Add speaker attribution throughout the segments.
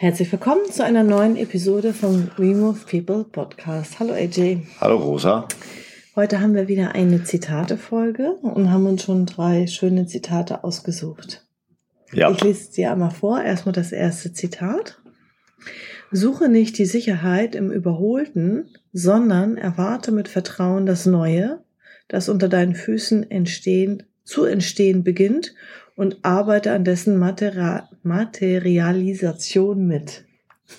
Speaker 1: Herzlich willkommen zu einer neuen Episode vom We Move People Podcast. Hallo AJ.
Speaker 2: Hallo Rosa.
Speaker 1: Heute haben wir wieder eine Zitate-Folge und haben uns schon drei schöne Zitate ausgesucht. Ja. Ich lese dir einmal vor. Erstmal das erste Zitat. Suche nicht die Sicherheit im Überholten, sondern erwarte mit Vertrauen das Neue, das unter deinen Füßen entstehen, zu entstehen beginnt und arbeite an dessen Material Materialisation mit.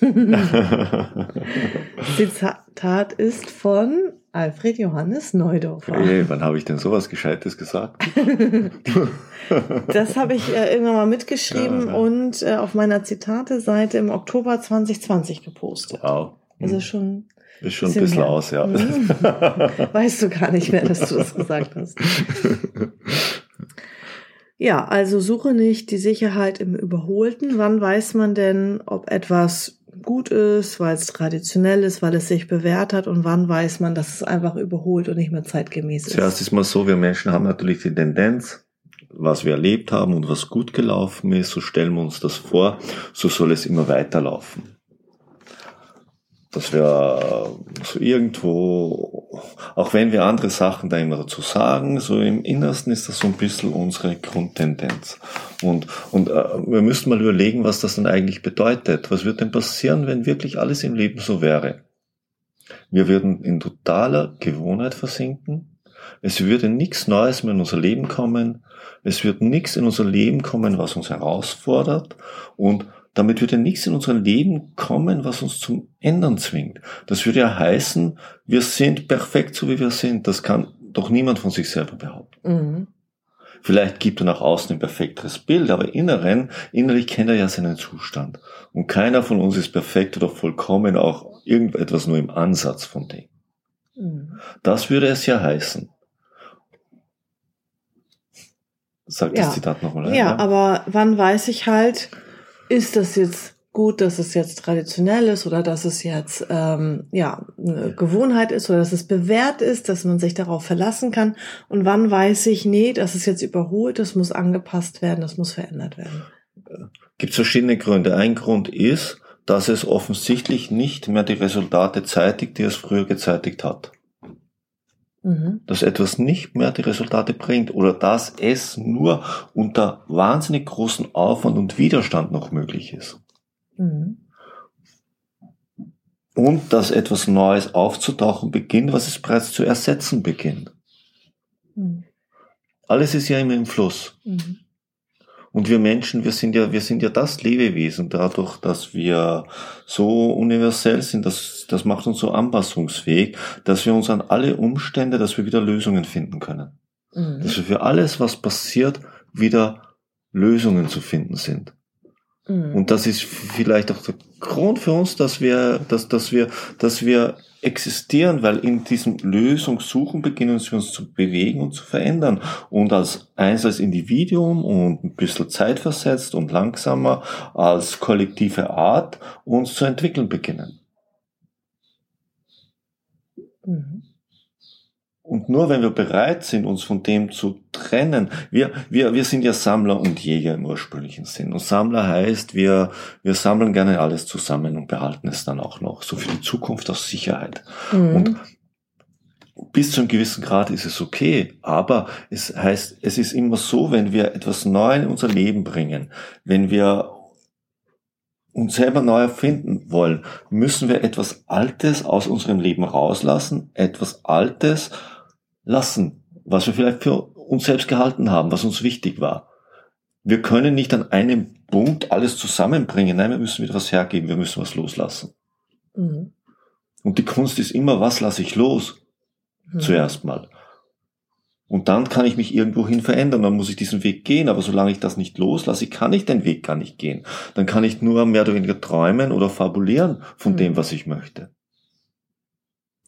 Speaker 1: Zitat ist von Alfred Johannes Neudorfer.
Speaker 2: Hey, wann habe ich denn sowas Gescheites gesagt?
Speaker 1: das habe ich äh, irgendwann mal mitgeschrieben ja, und äh, auf meiner Zitate-Seite im Oktober 2020 gepostet. Wow. Also schon.
Speaker 2: Ist schon ein bisschen, bisschen aus, ja. Mhm.
Speaker 1: Weißt du gar nicht mehr, dass du das gesagt hast. Ja, also suche nicht die Sicherheit im Überholten. Wann weiß man denn, ob etwas gut ist, weil es traditionell ist, weil es sich bewährt hat und wann weiß man, dass es einfach überholt und nicht mehr zeitgemäß ist?
Speaker 2: Zuerst ist mal so, wir Menschen haben natürlich die Tendenz, was wir erlebt haben und was gut gelaufen ist, so stellen wir uns das vor, so soll es immer weiterlaufen dass wir so irgendwo, auch wenn wir andere Sachen da immer dazu sagen, so im Innersten ist das so ein bisschen unsere Grundtendenz. Und, und äh, wir müssten mal überlegen, was das dann eigentlich bedeutet. Was wird denn passieren, wenn wirklich alles im Leben so wäre? Wir würden in totaler Gewohnheit versinken. Es würde nichts Neues mehr in unser Leben kommen. Es wird nichts in unser Leben kommen, was uns herausfordert. Und damit würde nichts in unser Leben kommen, was uns zum Ändern zwingt. Das würde ja heißen, wir sind perfekt so wie wir sind. Das kann doch niemand von sich selber behaupten. Mhm. Vielleicht gibt er nach außen ein perfekteres Bild, aber inneren, innerlich kennt er ja seinen Zustand. Und keiner von uns ist perfekt oder vollkommen, auch irgendetwas nur im Ansatz von dem. Mhm. Das würde es ja heißen.
Speaker 1: Sag das ja. Zitat nochmal. Ja, ja, aber wann weiß ich halt, ist das jetzt gut, dass es jetzt traditionell ist oder dass es jetzt ähm, ja eine Gewohnheit ist oder dass es bewährt ist, dass man sich darauf verlassen kann. Und wann weiß ich, nee, das ist jetzt überholt, das muss angepasst werden, das muss verändert werden.
Speaker 2: Gibt verschiedene Gründe. Ein Grund ist, dass es offensichtlich nicht mehr die Resultate zeitigt, die es früher gezeitigt hat. Mhm. Dass etwas nicht mehr die Resultate bringt oder dass es nur unter wahnsinnig großen Aufwand und Widerstand noch möglich ist. Mhm. Und dass etwas Neues aufzutauchen beginnt, was es bereits zu ersetzen beginnt. Mhm. Alles ist ja immer im Fluss. Mhm. Und wir Menschen, wir sind ja, wir sind ja das Lebewesen dadurch, dass wir so universell sind, das, das macht uns so anpassungsfähig, dass wir uns an alle Umstände, dass wir wieder Lösungen finden können. Mhm. Dass wir für alles, was passiert, wieder Lösungen zu finden sind. Mhm. Und das ist vielleicht auch der Grund für uns, dass wir, dass, dass wir, dass wir existieren, weil in diesem Lösungssuchen beginnen wir uns zu bewegen und zu verändern. Und als eins als Individuum und ein bisschen zeitversetzt und langsamer als kollektive Art uns zu entwickeln beginnen. Mhm. Und nur wenn wir bereit sind, uns von dem zu trennen, wir, wir, wir sind ja Sammler und Jäger im ursprünglichen Sinn. Und Sammler heißt, wir, wir sammeln gerne alles zusammen und behalten es dann auch noch, so für die Zukunft aus Sicherheit. Mhm. Und bis zu einem gewissen Grad ist es okay, aber es heißt, es ist immer so, wenn wir etwas Neues in unser Leben bringen, wenn wir uns selber neu erfinden wollen, müssen wir etwas Altes aus unserem Leben rauslassen, etwas Altes lassen, was wir vielleicht für uns selbst gehalten haben, was uns wichtig war. Wir können nicht an einem Punkt alles zusammenbringen. Nein, wir müssen wieder was hergeben, wir müssen was loslassen. Mhm. Und die Kunst ist immer, was lasse ich los? Mhm. Zuerst mal. Und dann kann ich mich irgendwohin verändern, dann muss ich diesen Weg gehen, aber solange ich das nicht loslasse, kann ich den Weg gar nicht gehen. Dann kann ich nur mehr oder weniger träumen oder fabulieren von mhm. dem, was ich möchte.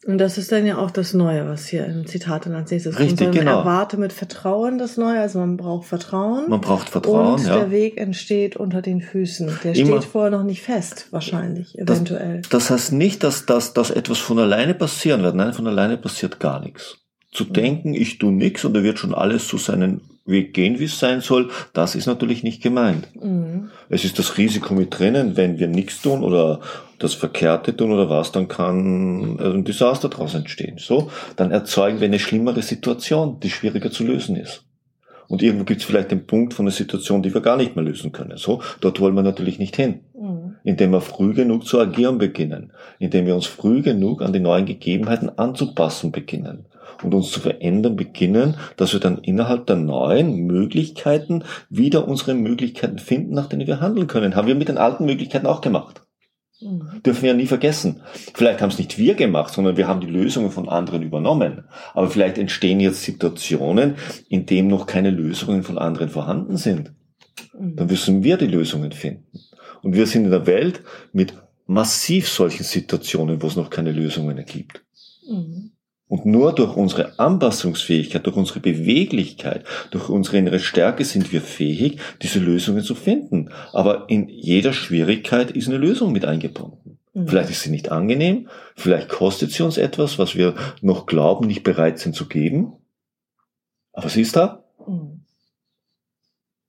Speaker 1: Und das ist dann ja auch das Neue, was hier im Zitat dann als nächstes
Speaker 2: Richtig,
Speaker 1: kommt. Man
Speaker 2: genau.
Speaker 1: erwarte mit Vertrauen das Neue, also man braucht Vertrauen.
Speaker 2: Man braucht Vertrauen,
Speaker 1: und
Speaker 2: ja.
Speaker 1: der Weg entsteht unter den Füßen. Der
Speaker 2: Immer.
Speaker 1: steht vorher noch nicht fest, wahrscheinlich,
Speaker 2: Das-
Speaker 1: eventuell.
Speaker 2: Das heißt nicht, dass, dass, dass etwas von alleine passieren wird. Nein, von alleine passiert gar nichts. Zu denken, ich tu nichts und er wird schon alles so seinen Weg gehen, wie es sein soll, das ist natürlich nicht gemeint.
Speaker 1: Mhm.
Speaker 2: Es ist das Risiko mit drinnen, wenn wir nichts tun oder das Verkehrte tun oder was, dann kann äh, ein Desaster daraus entstehen. So, dann erzeugen wir eine schlimmere Situation, die schwieriger zu lösen ist. Und irgendwo gibt es vielleicht den Punkt von einer Situation, die wir gar nicht mehr lösen können. So, dort wollen wir natürlich nicht hin
Speaker 1: Mhm.
Speaker 2: indem wir früh genug zu agieren beginnen, indem wir uns früh genug an die neuen Gegebenheiten anzupassen beginnen und uns zu verändern beginnen, dass wir dann innerhalb der neuen Möglichkeiten wieder unsere Möglichkeiten finden, nach denen wir handeln können. Haben wir mit den alten Möglichkeiten auch gemacht. Dürfen wir ja nie vergessen. Vielleicht haben es nicht wir gemacht, sondern wir haben die Lösungen von anderen übernommen. Aber vielleicht entstehen jetzt Situationen, in denen noch keine Lösungen von anderen vorhanden sind dann müssen wir die Lösungen finden. Und wir sind in der Welt mit massiv solchen Situationen, wo es noch keine Lösungen gibt.
Speaker 1: Mhm.
Speaker 2: Und nur durch unsere Anpassungsfähigkeit, durch unsere Beweglichkeit, durch unsere innere Stärke sind wir fähig, diese Lösungen zu finden. Aber in jeder Schwierigkeit ist eine Lösung mit eingebunden.
Speaker 1: Mhm.
Speaker 2: Vielleicht ist sie nicht angenehm, vielleicht kostet sie uns etwas, was wir noch glauben, nicht bereit sind zu geben. Aber sie ist da.
Speaker 1: Mhm.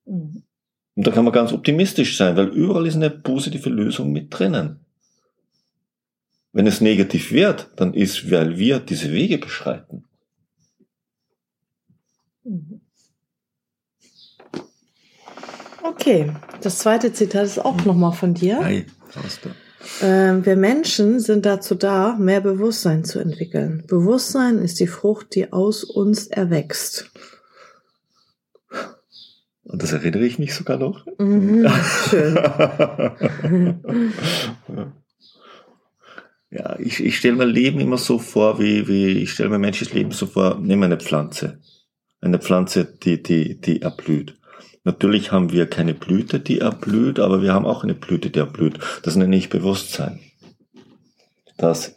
Speaker 1: Mhm.
Speaker 2: Und da kann man ganz optimistisch sein, weil überall ist eine positive Lösung mit drinnen. Wenn es negativ wird, dann ist, weil wir diese Wege beschreiten.
Speaker 1: Mhm. Okay, das zweite Zitat ist auch nochmal von dir.
Speaker 2: Was da?
Speaker 1: Ähm, wir Menschen sind dazu da, mehr Bewusstsein zu entwickeln. Bewusstsein ist die Frucht, die aus uns erwächst.
Speaker 2: Und das erinnere ich mich sogar noch.
Speaker 1: Mhm, schön.
Speaker 2: ja, ich, ich stelle mir Leben immer so vor, wie, wie ich stelle mir menschliches Leben so vor, nimm eine Pflanze. Eine Pflanze, die, die, die erblüht. Natürlich haben wir keine Blüte, die erblüht, aber wir haben auch eine Blüte, die erblüht. Das nenne ich Bewusstsein. Das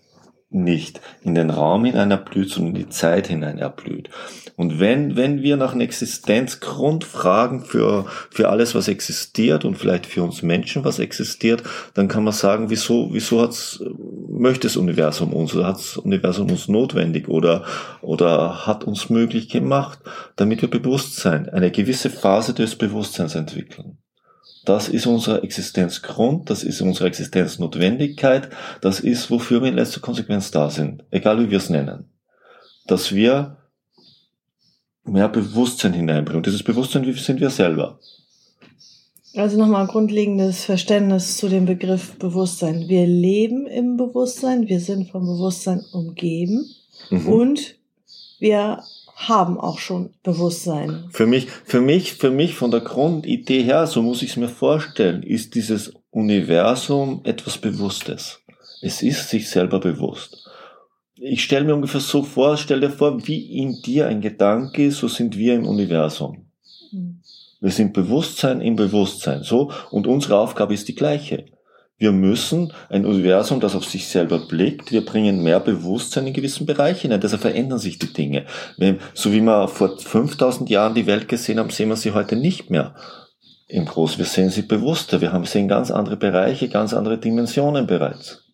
Speaker 2: nicht in den Raum hinein erblüht, sondern in die Zeit hinein erblüht. Und wenn, wenn wir nach einem Existenzgrund fragen für, für alles, was existiert und vielleicht für uns Menschen, was existiert, dann kann man sagen, wieso, wieso hat's, möchte das Universum uns oder hat das Universum uns notwendig oder, oder hat uns möglich gemacht, damit wir Bewusstsein, eine gewisse Phase des Bewusstseins entwickeln. Das ist unser Existenzgrund, das ist unsere Existenznotwendigkeit, das ist, wofür wir in letzter Konsequenz da sind, egal wie wir es nennen. Dass wir mehr Bewusstsein hineinbringen. Und dieses Bewusstsein sind wir selber.
Speaker 1: Also nochmal ein grundlegendes Verständnis zu dem Begriff Bewusstsein. Wir leben im Bewusstsein, wir sind vom Bewusstsein umgeben
Speaker 2: Mhm.
Speaker 1: und wir haben auch schon Bewusstsein.
Speaker 2: Für mich, für mich, für mich von der Grundidee her, so muss ich es mir vorstellen, ist dieses Universum etwas Bewusstes. Es ist sich selber bewusst. Ich stelle mir ungefähr so vor, stell dir vor, wie in dir ein Gedanke, so sind wir im Universum.
Speaker 1: Mhm.
Speaker 2: Wir sind Bewusstsein im Bewusstsein, so, und unsere Aufgabe ist die gleiche. Wir müssen ein Universum, das auf sich selber blickt, wir bringen mehr Bewusstsein in gewissen Bereiche hinein, deshalb verändern sich die Dinge. So wie wir vor 5000 Jahren die Welt gesehen haben, sehen wir sie heute nicht mehr im Groß. Wir sehen sie bewusster, wir haben sehen ganz andere Bereiche, ganz andere Dimensionen bereits.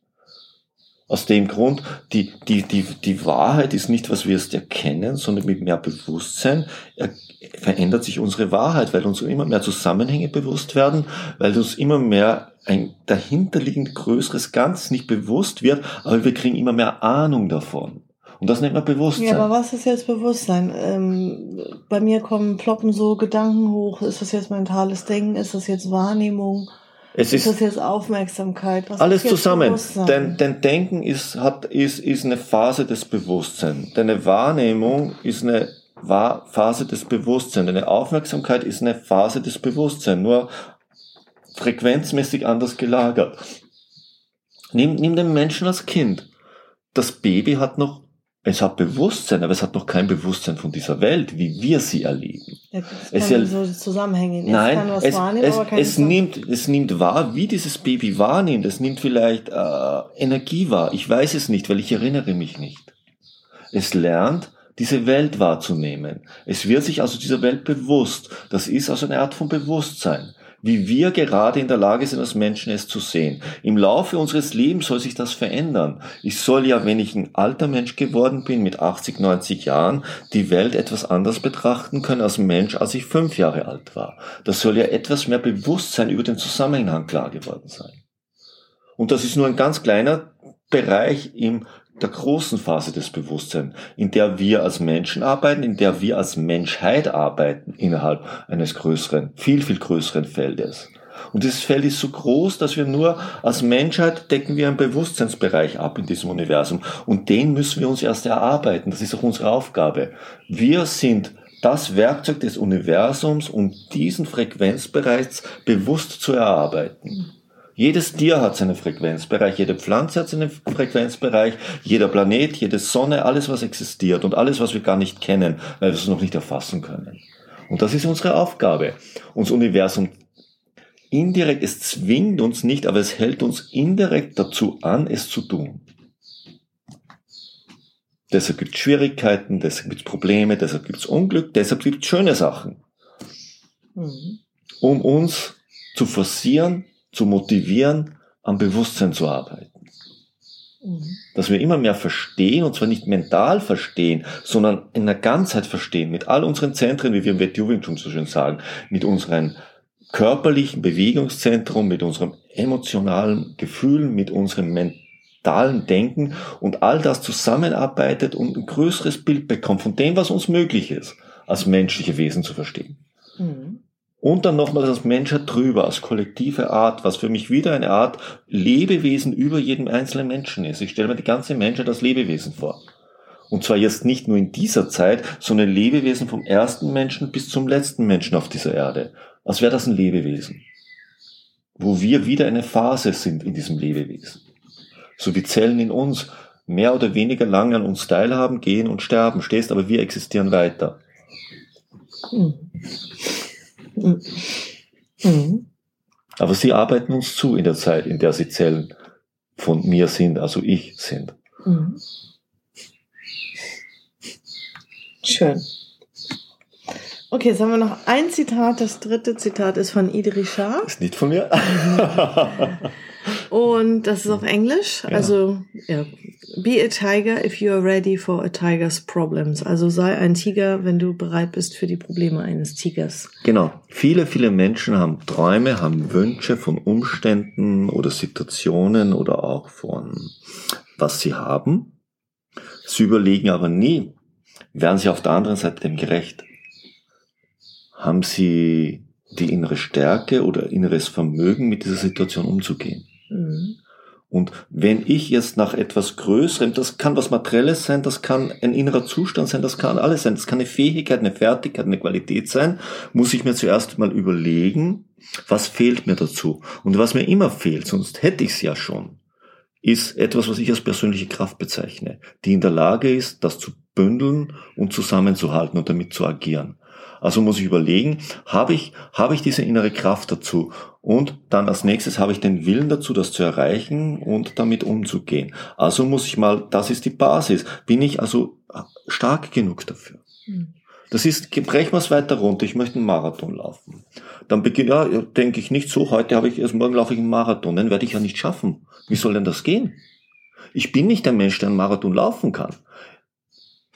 Speaker 2: Aus dem Grund, die, die, die, die Wahrheit ist nicht, was wir erst erkennen, sondern mit mehr Bewusstsein er, verändert sich unsere Wahrheit, weil uns immer mehr Zusammenhänge bewusst werden, weil uns immer mehr ein dahinterliegend größeres Ganz nicht bewusst wird, aber wir kriegen immer mehr Ahnung davon. Und das nennt man Bewusstsein.
Speaker 1: Ja, aber was ist jetzt Bewusstsein? Ähm, bei mir kommen, ploppen so Gedanken hoch. Ist das jetzt mentales Denken? Ist das jetzt Wahrnehmung?
Speaker 2: es
Speaker 1: Ist
Speaker 2: ist
Speaker 1: das jetzt Aufmerksamkeit? Was
Speaker 2: alles
Speaker 1: jetzt
Speaker 2: zusammen. Denn, denn Denken ist, hat, ist, ist eine Phase des Bewusstseins. Deine Wahrnehmung ist eine Phase des Bewusstseins. Deine Aufmerksamkeit ist eine Phase des Bewusstseins. Nur frequenzmäßig anders gelagert. Nimm, nimm den Menschen als Kind. Das Baby hat noch es hat Bewusstsein, aber es hat noch kein Bewusstsein von dieser Welt, wie wir sie erleben. Ja, es
Speaker 1: kann so zusammenhängen.
Speaker 2: Nein, es, es, es nimmt, es nimmt wahr, wie dieses Baby wahrnimmt. Es nimmt vielleicht äh, Energie wahr. Ich weiß es nicht, weil ich erinnere mich nicht. Es lernt, diese Welt wahrzunehmen. Es wird sich also dieser Welt bewusst. Das ist also eine Art von Bewusstsein wie wir gerade in der Lage sind, als Menschen es zu sehen. Im Laufe unseres Lebens soll sich das verändern. Ich soll ja, wenn ich ein alter Mensch geworden bin, mit 80, 90 Jahren, die Welt etwas anders betrachten können als Mensch, als ich fünf Jahre alt war. Das soll ja etwas mehr Bewusstsein über den Zusammenhang klar geworden sein. Und das ist nur ein ganz kleiner Bereich im der großen Phase des Bewusstseins, in der wir als Menschen arbeiten, in der wir als Menschheit arbeiten innerhalb eines größeren, viel, viel größeren Feldes. Und dieses Feld ist so groß, dass wir nur als Menschheit decken wir einen Bewusstseinsbereich ab in diesem Universum. Und den müssen wir uns erst erarbeiten. Das ist auch unsere Aufgabe. Wir sind das Werkzeug des Universums, um diesen Frequenzbereich bewusst zu erarbeiten. Jedes Tier hat seinen Frequenzbereich, jede Pflanze hat seinen Frequenzbereich, jeder Planet, jede Sonne, alles was existiert und alles was wir gar nicht kennen, weil wir es noch nicht erfassen können. Und das ist unsere Aufgabe. Unser Universum indirekt, es zwingt uns nicht, aber es hält uns indirekt dazu an, es zu tun. Deshalb gibt es Schwierigkeiten, deshalb gibt es Probleme, deshalb gibt es Unglück, deshalb gibt es schöne Sachen. Mhm. Um uns zu forcieren, zu motivieren, am Bewusstsein zu arbeiten. Mhm. Dass wir immer mehr verstehen, und zwar nicht mental verstehen, sondern in der Ganzheit verstehen, mit all unseren Zentren, wie wir im Wetjuwing so schön sagen, mit unseren körperlichen Bewegungszentrum, mit unserem emotionalen Gefühlen, mit unserem mentalen Denken und all das zusammenarbeitet und ein größeres Bild bekommt von dem, was uns möglich ist, als menschliche Wesen zu verstehen. Mhm. Und dann nochmal das Menschheit drüber, als kollektive Art, was für mich wieder eine Art Lebewesen über jedem einzelnen Menschen ist. Ich stelle mir die ganze Menschheit als Lebewesen vor. Und zwar jetzt nicht nur in dieser Zeit, sondern Lebewesen vom ersten Menschen bis zum letzten Menschen auf dieser Erde. Als wäre das ein Lebewesen. Wo wir wieder eine Phase sind in diesem Lebewesen. So wie Zellen in uns mehr oder weniger lange an uns teilhaben, gehen und sterben, stehst, aber wir existieren weiter. Mhm. Mhm. Aber sie arbeiten uns zu in der Zeit, in der sie Zellen von mir sind, also ich sind. Mhm.
Speaker 1: Schön. Okay, jetzt haben wir noch ein Zitat. Das dritte Zitat ist von Idris Shah.
Speaker 2: Ist nicht von mir.
Speaker 1: Und das ist auf Englisch. Ja. Also, ja. Be a tiger if you are ready for a tiger's problems. Also sei ein Tiger, wenn du bereit bist für die Probleme eines Tigers.
Speaker 2: Genau. Viele, viele Menschen haben Träume, haben Wünsche von Umständen oder Situationen oder auch von was sie haben. Sie überlegen aber nie, werden sie auf der anderen Seite dem gerecht? Haben sie die innere Stärke oder inneres Vermögen, mit dieser Situation umzugehen? Mhm. Und wenn ich jetzt nach etwas Größerem, das kann was Materielles sein, das kann ein innerer Zustand sein, das kann alles sein, das kann eine Fähigkeit, eine Fertigkeit, eine Qualität sein, muss ich mir zuerst mal überlegen, was fehlt mir dazu. Und was mir immer fehlt, sonst hätte ich es ja schon, ist etwas, was ich als persönliche Kraft bezeichne, die in der Lage ist, das zu bündeln und zusammenzuhalten und damit zu agieren. Also muss ich überlegen, habe ich, habe ich diese innere Kraft dazu? Und dann als nächstes habe ich den Willen dazu, das zu erreichen und damit umzugehen. Also muss ich mal, das ist die Basis. Bin ich also stark genug dafür? Hm. Das ist, brechen wir es weiter runter, ich möchte einen Marathon laufen. Dann beginne, ja, denke ich nicht so, heute habe ich, erst morgen laufe ich einen Marathon, den werde ich ja nicht schaffen. Wie soll denn das gehen? Ich bin nicht der Mensch, der einen Marathon laufen kann.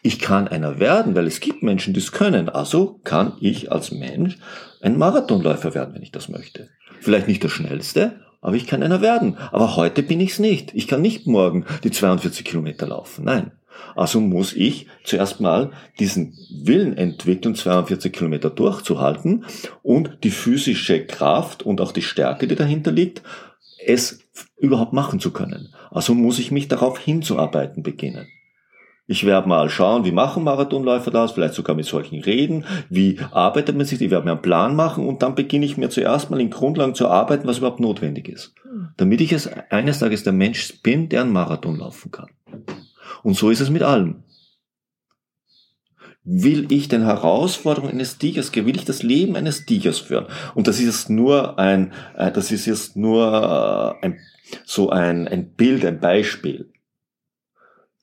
Speaker 2: Ich kann einer werden, weil es gibt Menschen, die es können. Also kann ich als Mensch ein Marathonläufer werden, wenn ich das möchte. Vielleicht nicht der schnellste, aber ich kann einer werden. Aber heute bin ich es nicht. Ich kann nicht morgen die 42 Kilometer laufen. Nein. Also muss ich zuerst mal diesen Willen entwickeln, 42 Kilometer durchzuhalten und die physische Kraft und auch die Stärke, die dahinter liegt, es überhaupt machen zu können. Also muss ich mich darauf hinzuarbeiten beginnen. Ich werde mal schauen, wie machen Marathonläufer das, vielleicht sogar mit solchen Reden, wie arbeitet man sich, ich werde mir einen Plan machen und dann beginne ich mir zuerst mal in Grundlagen zu arbeiten, was überhaupt notwendig ist. Damit ich es eines Tages der Mensch bin, der einen Marathon laufen kann. Und so ist es mit allem. Will ich den Herausforderungen eines Tigers, will ich das Leben eines Tigers führen? Und das ist jetzt nur ein, äh, das ist jetzt nur äh, ein, so ein, ein Bild, ein Beispiel.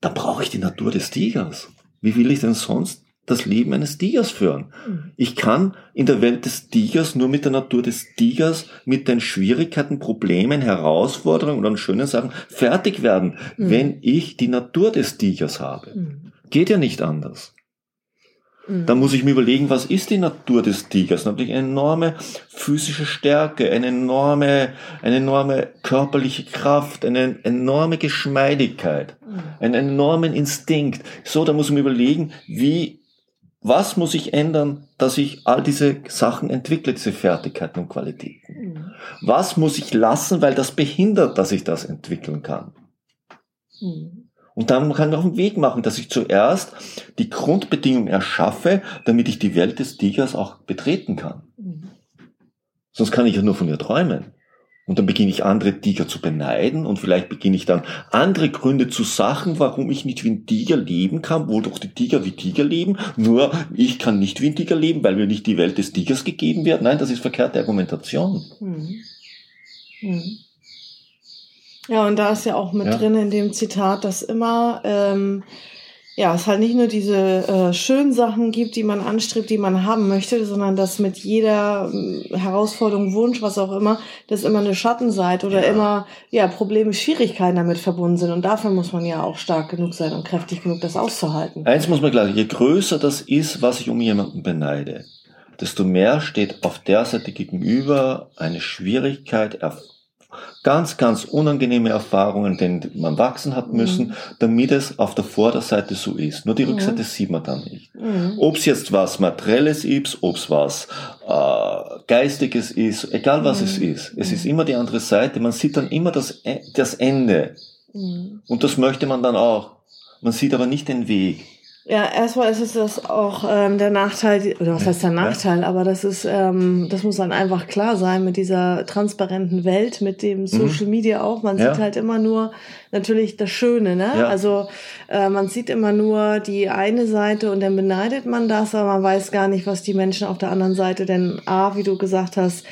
Speaker 2: Da brauche ich die Natur des Tigers. Wie will ich denn sonst das Leben eines Tigers führen. Mhm. Ich kann in der Welt des Tigers nur mit der Natur des Tigers, mit den Schwierigkeiten, Problemen, Herausforderungen und schönen Sachen fertig werden, mhm. wenn ich die Natur des Tigers habe. Mhm. Geht ja nicht anders. Mhm. Dann muss ich mir überlegen, was ist die Natur des Tigers? Natürlich eine enorme physische Stärke, eine enorme, eine enorme körperliche Kraft, eine enorme Geschmeidigkeit, mhm. einen enormen Instinkt. So, da muss ich mir überlegen, wie was muss ich ändern, dass ich all diese Sachen entwickle, diese Fertigkeiten und Qualitäten? Mhm. Was muss ich lassen, weil das behindert, dass ich das entwickeln kann? Mhm. Und dann kann ich auf den Weg machen, dass ich zuerst die Grundbedingungen erschaffe, damit ich die Welt des Tigers auch betreten kann. Mhm. Sonst kann ich ja nur von ihr träumen. Und dann beginne ich andere Tiger zu beneiden und vielleicht beginne ich dann andere Gründe zu Sachen, warum ich nicht wie ein Tiger leben kann, wo doch die Tiger wie Tiger leben. Nur ich kann nicht wie ein Tiger leben, weil mir nicht die Welt des Tigers gegeben wird. Nein, das ist verkehrte Argumentation. Hm.
Speaker 1: Hm. Ja, und da ist ja auch mit ja. drin in dem Zitat, dass immer ähm, ja, es halt nicht nur diese äh, schönen Sachen gibt, die man anstrebt, die man haben möchte, sondern dass mit jeder äh, Herausforderung, Wunsch, was auch immer, dass immer eine Schattenseite oder ja. immer ja Probleme, Schwierigkeiten damit verbunden sind. Und dafür muss man ja auch stark genug sein und kräftig genug, das auszuhalten.
Speaker 2: Eins muss man klar, je größer das ist, was ich um jemanden beneide, desto mehr steht auf der Seite gegenüber eine Schwierigkeit, ganz, ganz unangenehme Erfahrungen, denen man wachsen hat müssen, mhm. damit es auf der Vorderseite so ist. Nur die mhm. Rückseite sieht man dann nicht. Mhm. Ob es jetzt was Materielles ist, ob es was äh, Geistiges ist, egal was es mhm. ist, es ist immer die andere Seite. Man sieht dann immer das, e, das Ende. Mhm. Und das möchte man dann auch. Man sieht aber nicht den Weg.
Speaker 1: Ja, erstmal ist es das auch ähm, der Nachteil, oder was heißt der Nachteil, aber das ist, ähm, das muss dann einfach klar sein mit dieser transparenten Welt, mit dem mhm. Social Media auch. Man ja. sieht halt immer nur natürlich das Schöne, ne? Ja. Also äh, man sieht immer nur die eine Seite und dann beneidet man das, aber man weiß gar nicht, was die Menschen auf der anderen Seite denn A, wie du gesagt hast,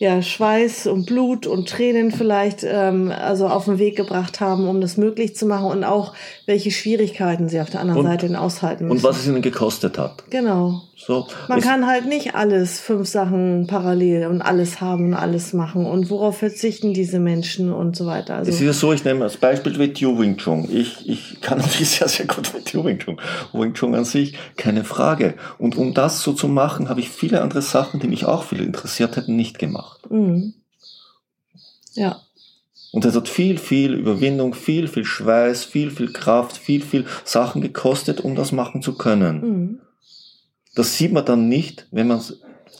Speaker 1: ja, Schweiß und Blut und Tränen vielleicht ähm, also auf den Weg gebracht haben, um das möglich zu machen und auch welche Schwierigkeiten sie auf der anderen und, Seite aushalten
Speaker 2: müssen. Und was es ihnen gekostet hat.
Speaker 1: Genau. So, Man kann halt nicht alles, fünf Sachen parallel und alles haben und alles machen. Und worauf verzichten diese Menschen und so weiter.
Speaker 2: Also es ist ja so, ich nehme als Beispiel Wettiu Wing Chun. Ich, ich kann natürlich sehr, sehr gut Wettiu Wing Chun. Wing Chun an sich, keine Frage. Und um das so zu machen, habe ich viele andere Sachen, die mich auch viel interessiert hätten, nicht gemacht. Mhm.
Speaker 1: Ja.
Speaker 2: Und es hat viel, viel Überwindung, viel, viel Schweiß, viel, viel Kraft, viel, viel Sachen gekostet, um das machen zu können. Mhm. Das sieht man dann nicht, wenn man,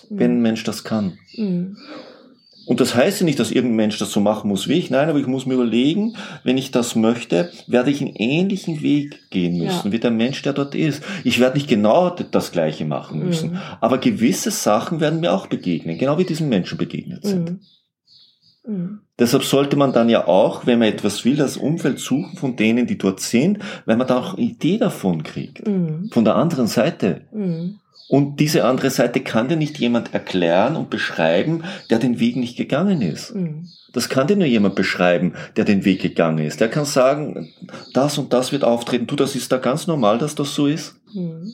Speaker 2: wenn ein Mensch das kann. Mhm. Und das heißt ja nicht, dass irgendein Mensch das so machen muss wie ich. Nein, aber ich muss mir überlegen, wenn ich das möchte, werde ich einen ähnlichen Weg gehen müssen, ja. wie der Mensch, der dort ist. Ich werde nicht genau das Gleiche machen müssen. Mhm. Aber gewisse Sachen werden mir auch begegnen, genau wie diesen Menschen begegnet sind. Mhm. Mhm. Deshalb sollte man dann ja auch, wenn man etwas will, das Umfeld suchen von denen, die dort sind, weil man da auch eine Idee davon kriegt. Mhm. Von der anderen Seite. Mhm. Und diese andere Seite kann dir nicht jemand erklären und beschreiben, der den Weg nicht gegangen ist. Mhm. Das kann dir nur jemand beschreiben, der den Weg gegangen ist. Der kann sagen, das und das wird auftreten. Du, das ist da ganz normal, dass das so ist. Mhm.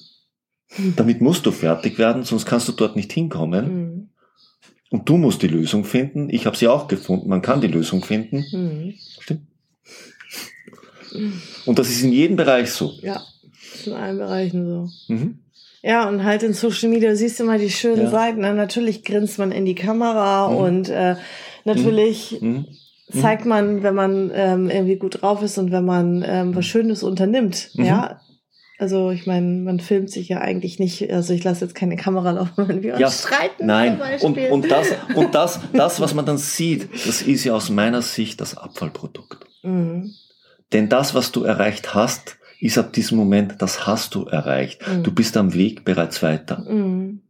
Speaker 2: Damit musst du fertig werden, sonst kannst du dort nicht hinkommen. Mhm. Und du musst die Lösung finden. Ich habe sie auch gefunden. Man kann die Lösung finden. Mhm. Stimmt. Und das ist in jedem Bereich so.
Speaker 1: Ja, in allen Bereichen so. Mhm. Ja, und halt in Social Media siehst du mal die schönen ja. Seiten. Na, natürlich grinst man in die Kamera mhm. und äh, natürlich mhm. mhm. zeigt man, wenn man ähm, irgendwie gut drauf ist und wenn man ähm, was Schönes unternimmt. Mhm. Ja, also ich meine, man filmt sich ja eigentlich nicht, also ich lasse jetzt keine Kamera laufen, wenn wir ja, uns streiten.
Speaker 2: Nein, und, und, das, und das, das, was man dann sieht, das ist ja aus meiner Sicht das Abfallprodukt. Mhm. Denn das, was du erreicht hast, ist ab diesem Moment, das hast du erreicht. Mhm. Du bist am Weg bereits weiter. Mhm.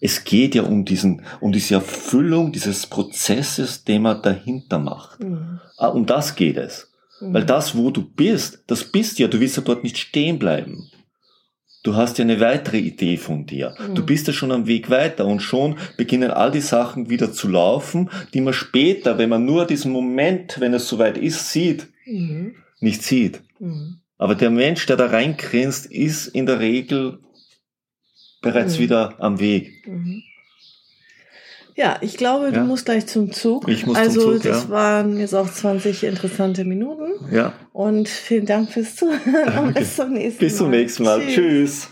Speaker 2: Es geht ja um diesen, um diese Erfüllung dieses Prozesses, den man dahinter macht. Mhm. Ah, um das geht es. Weil mhm. das, wo du bist, das bist ja, du willst ja dort nicht stehen bleiben. Du hast ja eine weitere Idee von dir. Mhm. Du bist ja schon am Weg weiter und schon beginnen all die Sachen wieder zu laufen, die man später, wenn man nur diesen Moment, wenn es soweit ist, sieht, mhm. nicht sieht. Mhm. Aber der Mensch, der da reingrinst, ist in der Regel bereits mhm. wieder am Weg.
Speaker 1: Ja, ich glaube, du ja. musst gleich zum Zug. Ich muss also, zum Zug, das ja. waren jetzt auch 20 interessante Minuten.
Speaker 2: Ja.
Speaker 1: Und vielen Dank fürs Zuhören
Speaker 2: bis zum nächsten Mal. Bis zum nächsten Mal. Tschüss. Tschüss.